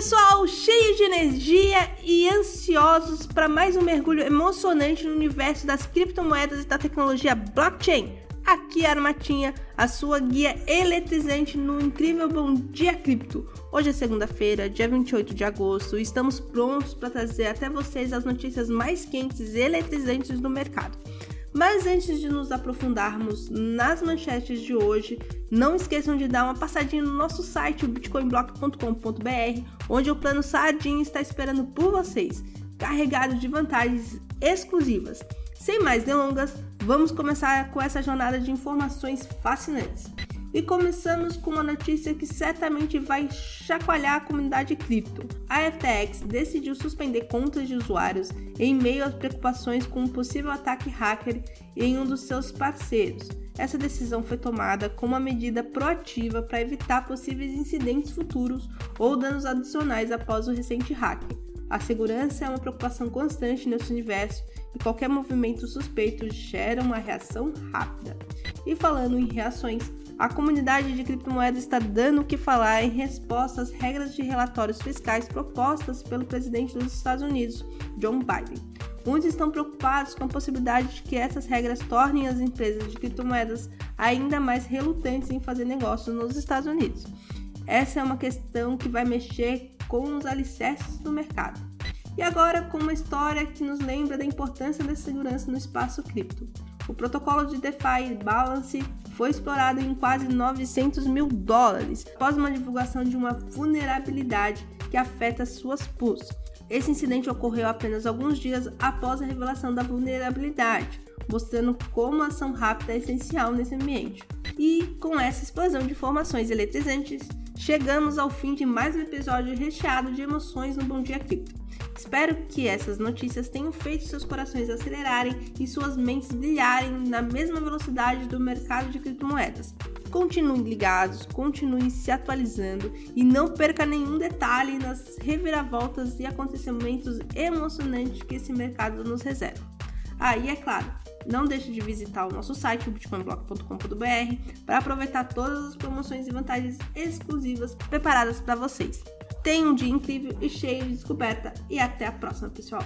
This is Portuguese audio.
pessoal, cheios de energia e ansiosos para mais um mergulho emocionante no universo das criptomoedas e da tecnologia blockchain. Aqui é a Armatinha, a sua guia eletrizante no incrível Bom Dia Cripto. Hoje é segunda-feira, dia 28 de agosto, e estamos prontos para trazer até vocês as notícias mais quentes e eletrizantes do mercado. Mas antes de nos aprofundarmos nas manchetes de hoje, não esqueçam de dar uma passadinha no nosso site, bitcoinblock.com.br, onde o plano Sardinha está esperando por vocês, carregado de vantagens exclusivas. Sem mais delongas, vamos começar com essa jornada de informações fascinantes. E começamos com uma notícia que certamente vai chacoalhar a comunidade cripto. A FTX decidiu suspender contas de usuários em meio às preocupações com um possível ataque hacker em um dos seus parceiros. Essa decisão foi tomada como uma medida proativa para evitar possíveis incidentes futuros ou danos adicionais após o recente hack. A segurança é uma preocupação constante nesse universo e qualquer movimento suspeito gera uma reação rápida. E falando em reações, a comunidade de criptomoedas está dando o que falar em resposta às regras de relatórios fiscais propostas pelo presidente dos Estados Unidos, John Biden. Muitos estão preocupados com a possibilidade de que essas regras tornem as empresas de criptomoedas ainda mais relutantes em fazer negócios nos Estados Unidos. Essa é uma questão que vai mexer com os alicerces do mercado. E agora com uma história que nos lembra da importância da segurança no espaço cripto. O protocolo de DeFi Balance foi explorado em quase 900 mil dólares após uma divulgação de uma vulnerabilidade que afeta suas pools. Esse incidente ocorreu apenas alguns dias após a revelação da vulnerabilidade, mostrando como a ação rápida é essencial nesse ambiente. E com essa explosão de informações eletrizantes, chegamos ao fim de mais um episódio recheado de emoções no Bom Dia Cripto. Espero que essas notícias tenham feito seus corações acelerarem e suas mentes brilharem na mesma velocidade do mercado de criptomoedas. Continuem ligados, continuem se atualizando e não perca nenhum detalhe nas reviravoltas e acontecimentos emocionantes que esse mercado nos reserva. Aí, ah, é claro, não deixe de visitar o nosso site, bitcoinblock.com.br, para aproveitar todas as promoções e vantagens exclusivas preparadas para vocês. Tenha um dia incrível e cheio de descoberta e até a próxima, pessoal!